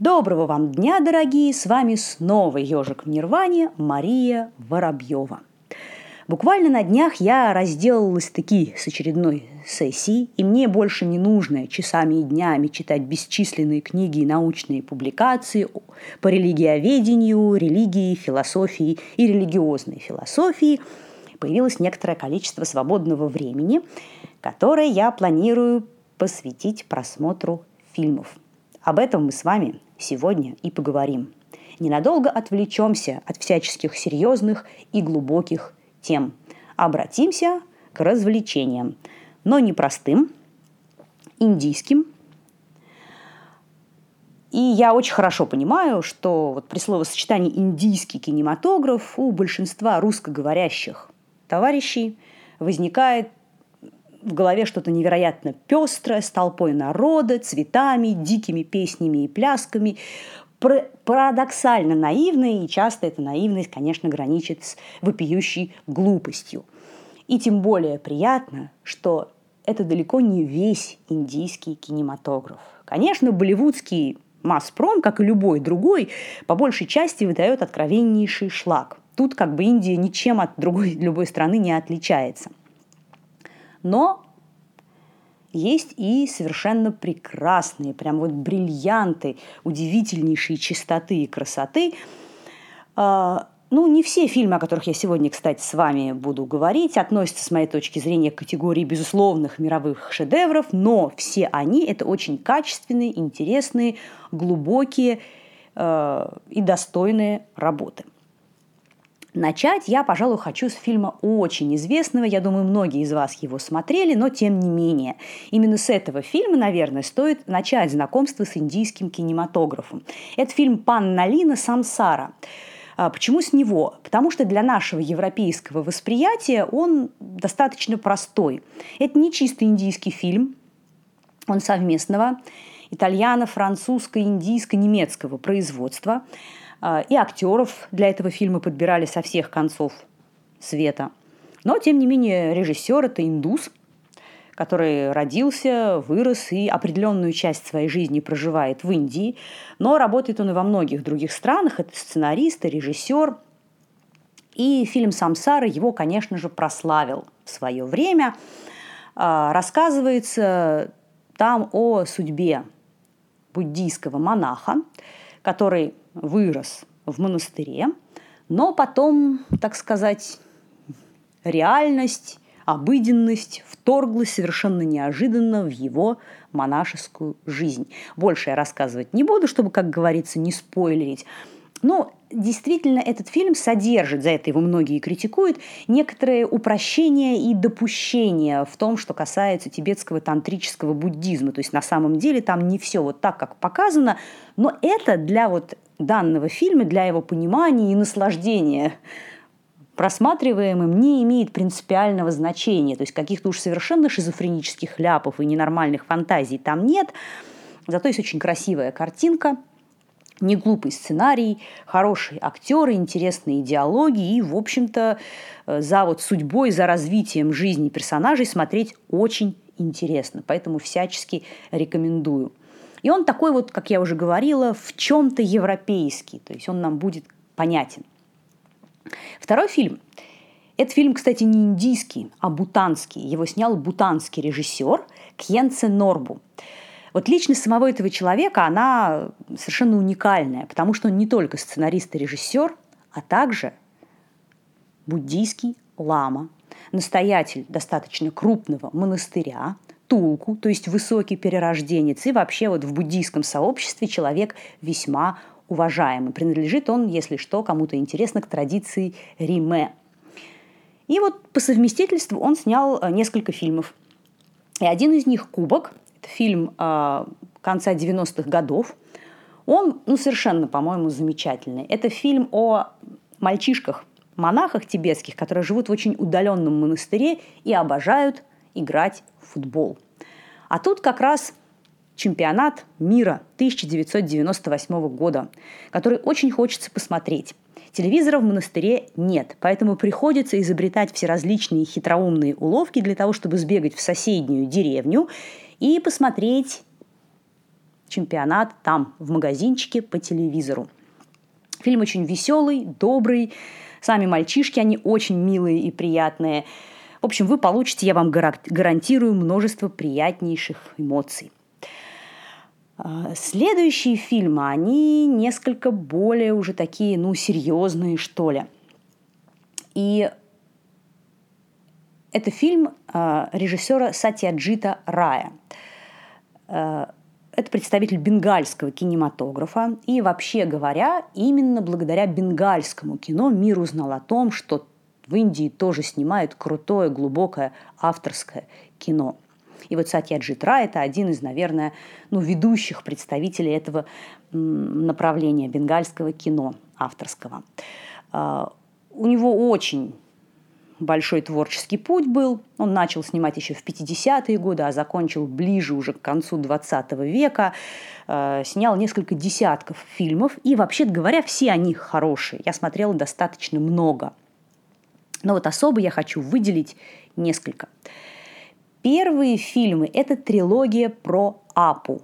Доброго вам дня, дорогие! С вами снова ежик в Нирване Мария Воробьева. Буквально на днях я разделалась таки с очередной сессией, и мне больше не нужно часами и днями читать бесчисленные книги и научные публикации по религиоведению, религии, философии и религиозной философии. Появилось некоторое количество свободного времени, которое я планирую посвятить просмотру фильмов. Об этом мы с вами сегодня и поговорим. Ненадолго отвлечемся от всяческих серьезных и глубоких тем. Обратимся к развлечениям, но не простым, индийским. И я очень хорошо понимаю, что вот при словосочетании «индийский кинематограф» у большинства русскоговорящих товарищей возникает в голове что-то невероятно пестрое, с толпой народа, цветами, дикими песнями и плясками, парадоксально наивное, и часто эта наивность, конечно, граничит с вопиющей глупостью. И тем более приятно, что это далеко не весь индийский кинематограф. Конечно, болливудский масс-пром, как и любой другой, по большей части выдает откровеннейший шлак. Тут как бы Индия ничем от другой любой страны не отличается – но есть и совершенно прекрасные, прям вот бриллианты, удивительнейшие чистоты и красоты. А, ну, не все фильмы, о которых я сегодня, кстати, с вами буду говорить, относятся, с моей точки зрения, к категории безусловных мировых шедевров, но все они – это очень качественные, интересные, глубокие э, и достойные работы. Начать я, пожалуй, хочу с фильма очень известного. Я думаю, многие из вас его смотрели, но тем не менее. Именно с этого фильма, наверное, стоит начать знакомство с индийским кинематографом. Это фильм «Пан Налина Самсара». А, почему с него? Потому что для нашего европейского восприятия он достаточно простой. Это не чисто индийский фильм, он совместного итальяно, французско, индийско, немецкого производства – и актеров для этого фильма подбирали со всех концов света. Но, тем не менее, режиссер – это индус, который родился, вырос и определенную часть своей жизни проживает в Индии. Но работает он и во многих других странах. Это сценарист и режиссер. И фильм «Самсара» его, конечно же, прославил в свое время. А, рассказывается там о судьбе буддийского монаха, который вырос в монастыре, но потом, так сказать, реальность, обыденность вторглась совершенно неожиданно в его монашескую жизнь. Больше я рассказывать не буду, чтобы, как говорится, не спойлерить. Но действительно этот фильм содержит, за это его многие критикуют, некоторые упрощения и допущения в том, что касается тибетского тантрического буддизма. То есть на самом деле там не все вот так, как показано, но это для вот данного фильма, для его понимания и наслаждения просматриваемым не имеет принципиального значения. То есть каких-то уж совершенно шизофренических ляпов и ненормальных фантазий там нет. Зато есть очень красивая картинка, не глупый сценарий, хорошие актеры, интересные диалоги и, в общем-то, э, за вот судьбой, за развитием жизни персонажей смотреть очень интересно. Поэтому всячески рекомендую. И он такой вот, как я уже говорила, в чем-то европейский, то есть он нам будет понятен. Второй фильм. Это фильм, кстати, не индийский, а бутанский. Его снял бутанский режиссер Кьенце Норбу. Вот личность самого этого человека, она совершенно уникальная, потому что он не только сценарист и режиссер, а также буддийский лама, настоятель достаточно крупного монастыря, Тулку, то есть высокий перерожденец, и вообще вот в буддийском сообществе человек весьма уважаемый. Принадлежит он, если что, кому-то интересно, к традиции Риме. И вот по совместительству он снял э, несколько фильмов. И один из них «Кубок», фильм э, конца 90-х годов. Он ну, совершенно, по-моему, замечательный. Это фильм о мальчишках, монахах тибетских, которые живут в очень удаленном монастыре и обожают играть в футбол. А тут как раз чемпионат мира 1998 года, который очень хочется посмотреть. Телевизора в монастыре нет, поэтому приходится изобретать все различные хитроумные уловки для того, чтобы сбегать в соседнюю деревню и посмотреть чемпионат там, в магазинчике по телевизору. Фильм очень веселый, добрый. Сами мальчишки, они очень милые и приятные. В общем, вы получите, я вам гарантирую, множество приятнейших эмоций. А, следующие фильмы, они несколько более уже такие, ну, серьезные, что ли. И это фильм э, режиссера Сатьяджита Рая. Э, это представитель бенгальского кинематографа. И вообще говоря, именно благодаря бенгальскому кино мир узнал о том, что в Индии тоже снимают крутое, глубокое авторское кино. И вот Сатьяджит Рай – это один из, наверное, ну, ведущих представителей этого направления бенгальского кино авторского. У него очень большой творческий путь был. Он начал снимать еще в 50-е годы, а закончил ближе уже к концу 20 века. Э, снял несколько десятков фильмов. И, вообще говоря, все они хорошие. Я смотрела достаточно много. Но вот особо я хочу выделить несколько. Первые фильмы – это трилогия про Апу.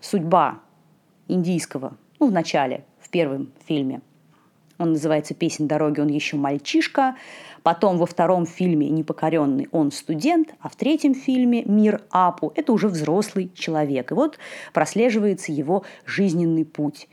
Судьба индийского, ну, в начале, в первом фильме – он называется «Песнь дороги», он еще мальчишка. Потом во втором фильме «Непокоренный» он студент, а в третьем фильме «Мир Апу» это уже взрослый человек. И вот прослеживается его жизненный путь.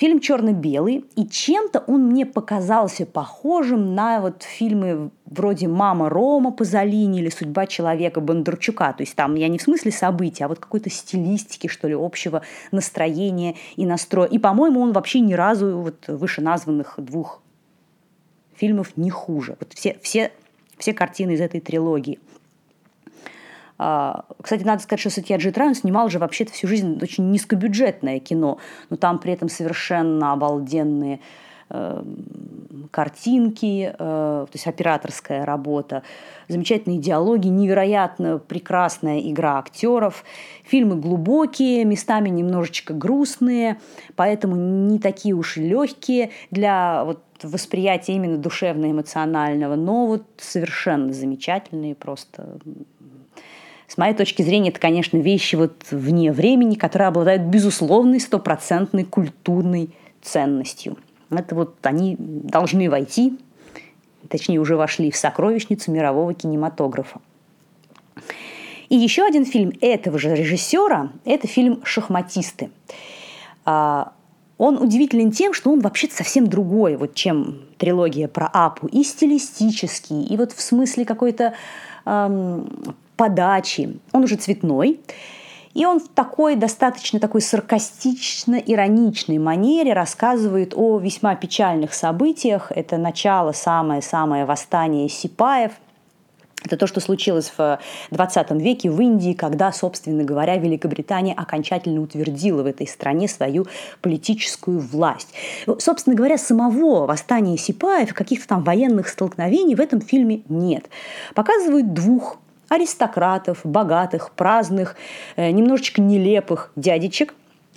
Фильм черно-белый, и чем-то он мне показался похожим на вот фильмы вроде «Мама Рома» Пазолини или «Судьба человека» Бондарчука. То есть там я не в смысле событий, а вот какой-то стилистики, что ли, общего настроения и настроя. И, по-моему, он вообще ни разу вот вышеназванных двух фильмов не хуже. Вот все, все, все картины из этой трилогии – кстати, надо сказать, что Сатьяджи Рай снимал же вообще-то всю жизнь очень низкобюджетное кино, но там при этом совершенно обалденные э, картинки, э, то есть операторская работа, замечательные диалоги, невероятно прекрасная игра актеров. Фильмы глубокие, местами немножечко грустные, поэтому не такие уж и легкие для вот восприятия именно душевно-эмоционального, но вот совершенно замечательные, просто с моей точки зрения, это, конечно, вещи вот вне времени, которые обладают безусловной стопроцентной культурной ценностью. Это вот они должны войти, точнее, уже вошли в сокровищницу мирового кинематографа. И еще один фильм этого же режиссера – это фильм «Шахматисты». А, он удивителен тем, что он вообще-то совсем другой, вот, чем трилогия про Апу, и стилистический, и вот в смысле какой-то подачи. Он уже цветной. И он в такой достаточно такой саркастично-ироничной манере рассказывает о весьма печальных событиях. Это начало самое-самое восстание сипаев – это то, что случилось в 20 веке в Индии, когда, собственно говоря, Великобритания окончательно утвердила в этой стране свою политическую власть. Собственно говоря, самого восстания сипаев, каких-то там военных столкновений в этом фильме нет. Показывают двух аристократов, богатых, праздных, э, немножечко нелепых дядечек,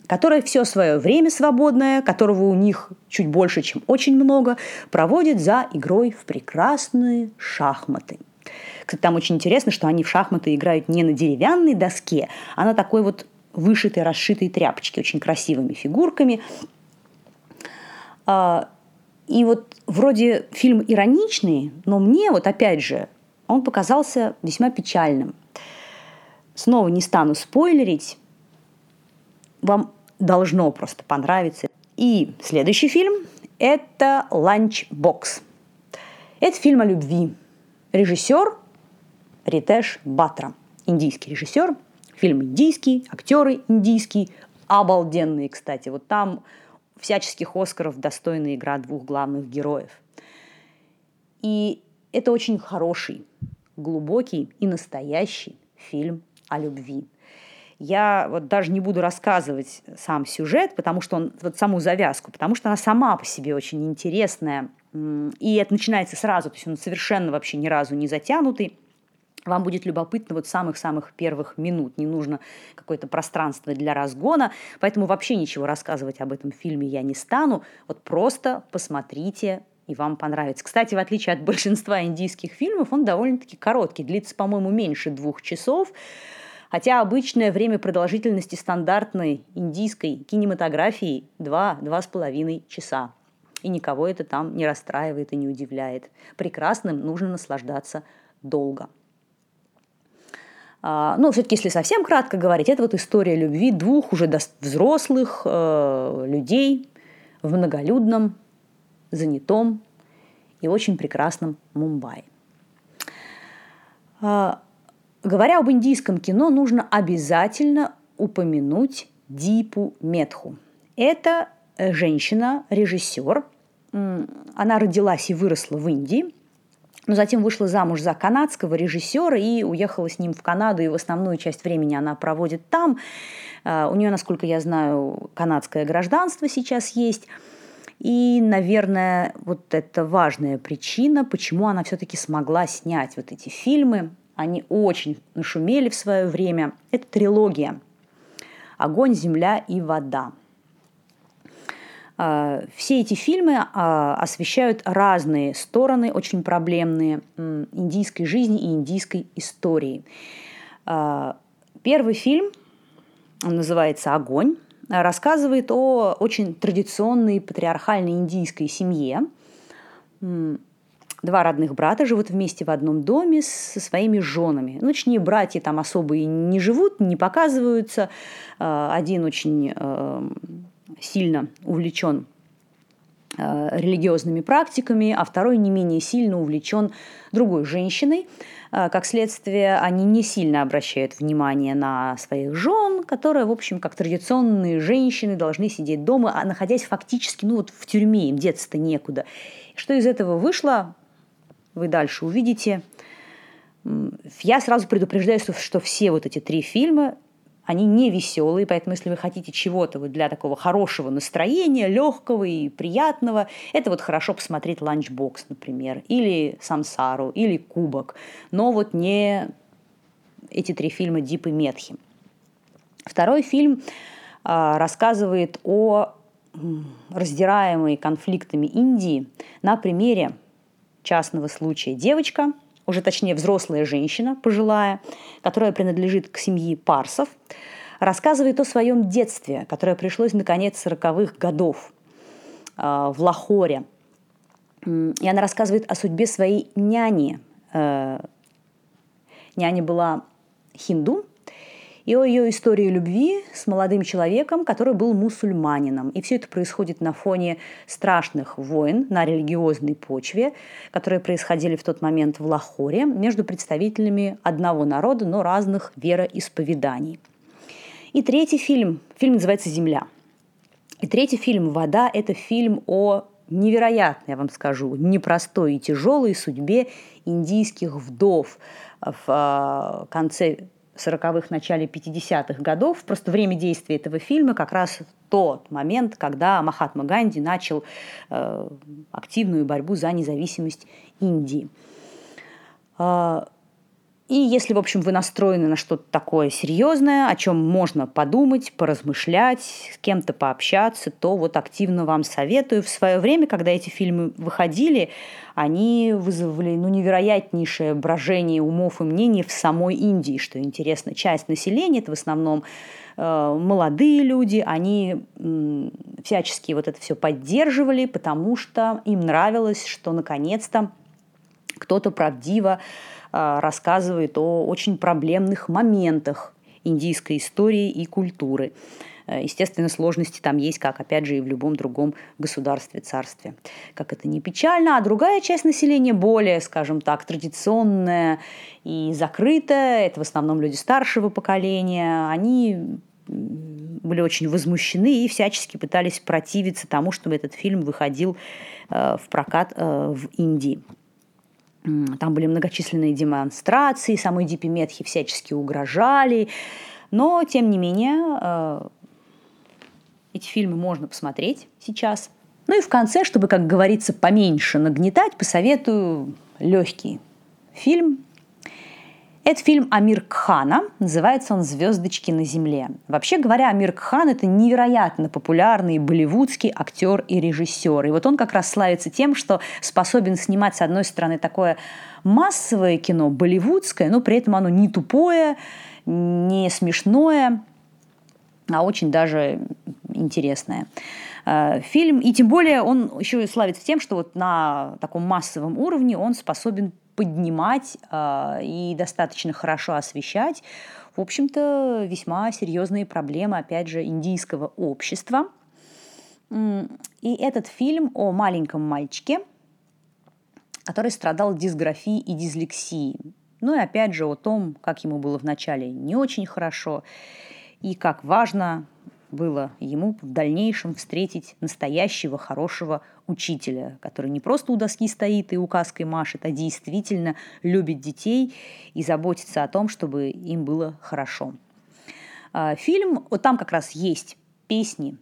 которые все свое время свободное, которого у них чуть больше, чем очень много, проводят за игрой в прекрасные шахматы. Кстати, там очень интересно, что они в шахматы играют не на деревянной доске, а на такой вот вышитой, расшитой тряпочке, очень красивыми фигурками. А, и вот вроде фильм ироничный, но мне вот опять же он показался весьма печальным. Снова не стану спойлерить, вам должно просто понравиться. И следующий фильм – это «Ланчбокс». Это фильм о любви. Режиссер Ритеш Батра. Индийский режиссер. Фильм индийский, актеры индийские. Обалденные, кстати. Вот там всяческих Оскаров достойна игра двух главных героев. И это очень хороший, глубокий и настоящий фильм о любви. Я вот даже не буду рассказывать сам сюжет, потому что он, вот саму завязку, потому что она сама по себе очень интересная. И это начинается сразу, то есть он совершенно вообще ни разу не затянутый. Вам будет любопытно вот самых-самых первых минут. Не нужно какое-то пространство для разгона, поэтому вообще ничего рассказывать об этом фильме я не стану. Вот просто посмотрите и вам понравится. Кстати, в отличие от большинства индийских фильмов, он довольно-таки короткий, длится, по-моему, меньше двух часов. Хотя обычное время продолжительности стандартной индийской кинематографии 2-2,5 часа. И никого это там не расстраивает и не удивляет. Прекрасным нужно наслаждаться долго. А, ну, все-таки, если совсем кратко говорить, это вот история любви двух уже взрослых э, людей в многолюдном, занятом и очень прекрасном Мумбаи. А, говоря об индийском кино, нужно обязательно упомянуть Дипу Метху. Это женщина, режиссер. Она родилась и выросла в Индии, но затем вышла замуж за канадского режиссера и уехала с ним в Канаду, и в основную часть времени она проводит там. А, у нее, насколько я знаю, канадское гражданство сейчас есть. И, наверное, вот это важная причина, почему она все-таки смогла снять вот эти фильмы. Они очень нашумели в свое время. Это трилогия «Огонь, земля и вода». А, все эти фильмы а, освещают разные стороны, очень проблемные индийской жизни и индийской истории. А, первый фильм называется «Огонь» рассказывает о очень традиционной патриархальной индийской семье. Два родных брата живут вместе в одном доме со своими женами. Ну, точнее, братья там особо и не живут, не показываются. Один очень сильно увлечен э, религиозными практиками, а второй не менее сильно увлечен другой женщиной. Э, как следствие, они не сильно обращают внимание на своих жен, которые, в общем, как традиционные женщины, должны сидеть дома, а находясь фактически ну, вот в тюрьме, им деться-то некуда. Что из этого вышло, вы дальше увидите. Я сразу предупреждаю, что все вот эти три фильма они не веселые, поэтому если вы хотите чего-то вот для такого хорошего настроения, легкого и приятного, это вот хорошо посмотреть «Ланчбокс», например, или «Самсару», или «Кубок», но вот не эти три фильма Дип и Метхи. Второй фильм а, рассказывает о раздираемой конфликтами Индии на примере частного случая. Девочка, уже точнее взрослая женщина, пожилая, которая принадлежит к семье парсов, рассказывает о своем детстве, которое пришлось на конец 40-х годов э, в Лахоре. И она рассказывает о судьбе своей няни. Э, няня была хинду, и о ее истории любви с молодым человеком, который был мусульманином. И все это происходит на фоне страшных войн на религиозной почве, которые происходили в тот момент в Лахоре между представителями одного народа, но разных вероисповеданий. И третий фильм, фильм называется «Земля». И третий фильм «Вода» – это фильм о невероятной, я вам скажу, непростой и тяжелой судьбе индийских вдов в а, конце 40-х, начале 50-х годов. Просто время действия этого фильма как раз тот момент, когда Махатма Ганди начал э, активную борьбу за независимость Индии. А, и если, в общем, вы настроены на что-то такое серьезное, о чем можно подумать, поразмышлять, с кем-то пообщаться, то вот активно вам советую. В свое время, когда эти фильмы выходили, они вызвали ну, невероятнейшее брожение умов и мнений в самой Индии, что интересно. Часть населения, это в основном э, молодые люди, они всячески вот это все поддерживали, потому что им нравилось, что наконец-то кто-то правдиво а, рассказывает о очень проблемных моментах индийской истории и культуры. Э, естественно, сложности там есть, как, опять же, и в любом другом государстве, царстве. Как это не печально. А другая часть населения более, скажем так, традиционная и закрытая. Это в основном люди старшего поколения. Они были очень возмущены и всячески пытались противиться тому, чтобы этот фильм выходил э, в прокат э, в Индии. Там были многочисленные демонстрации, самой Дипи всячески угрожали. Но, тем не менее, э, эти фильмы можно посмотреть сейчас. Ну и в конце, чтобы, как говорится, поменьше нагнетать, посоветую легкий фильм это фильм Амир Кхана, называется он «Звездочки на земле». Вообще говоря, Амир Кхан – это невероятно популярный болливудский актер и режиссер. И вот он как раз славится тем, что способен снимать, с одной стороны, такое массовое кино, болливудское, но при этом оно не тупое, не смешное, а очень даже интересное. Э, фильм, и тем более он еще и славится тем, что вот на таком массовом уровне он способен поднимать э, и достаточно хорошо освещать, в общем-то, весьма серьезные проблемы, опять же, индийского общества. И этот фильм о маленьком мальчике, который страдал дисграфией и дислексией. Ну и опять же о том, как ему было вначале не очень хорошо, и как важно было ему в дальнейшем встретить настоящего хорошего учителя, который не просто у доски стоит и указкой машет, а действительно любит детей и заботится о том, чтобы им было хорошо. А, фильм, вот там как раз есть песни,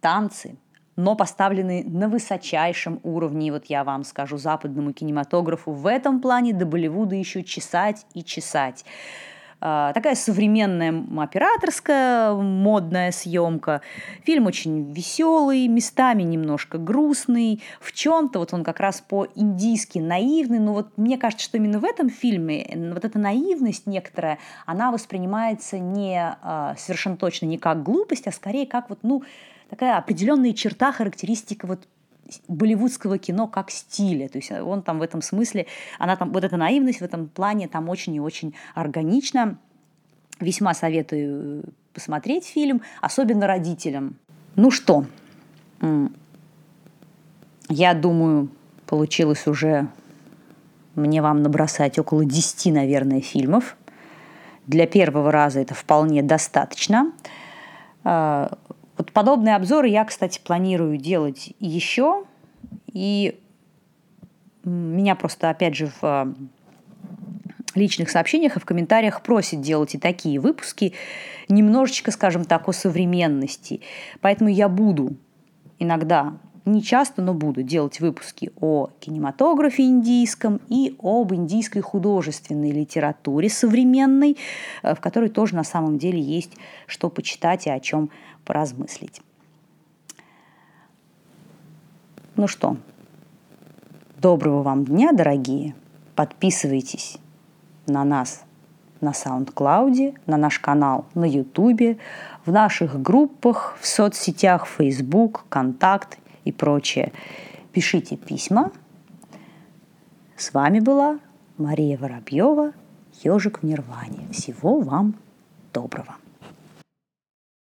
танцы, но поставлены на высочайшем уровне, вот я вам скажу, западному кинематографу. В этом плане до Болливуда еще чесать и чесать. А, такая современная операторская модная съемка. Фильм очень веселый, местами немножко грустный, в чем-то вот он как раз по-индийски наивный, но вот мне кажется, что именно в этом фильме вот эта наивность некоторая, она воспринимается не а, совершенно точно не как глупость, а скорее как вот, ну, такая определенная черта, характеристика вот болливудского кино как стиля. То есть он там в этом смысле, она там, вот эта наивность в этом плане там очень и очень органична. Весьма советую посмотреть фильм, особенно родителям. Ну что, я думаю, получилось уже мне вам набросать около 10, наверное, фильмов. Для первого раза это вполне достаточно. Вот подобные обзоры я, кстати, планирую делать еще. И меня просто, опять же, в а, личных сообщениях и в комментариях просят делать и такие выпуски, немножечко, скажем так, о современности. Поэтому я буду иногда, не часто, но буду делать выпуски о кинематографе индийском и об индийской художественной литературе современной, э, в которой тоже на самом деле есть что почитать и о чем поразмыслить. Ну что, доброго вам дня, дорогие. Подписывайтесь на нас на SoundCloud, на наш канал на YouTube, в наших группах, в соцсетях Facebook, Контакт и прочее. Пишите письма. С вами была Мария Воробьева, Ежик в Нирване. Всего вам доброго.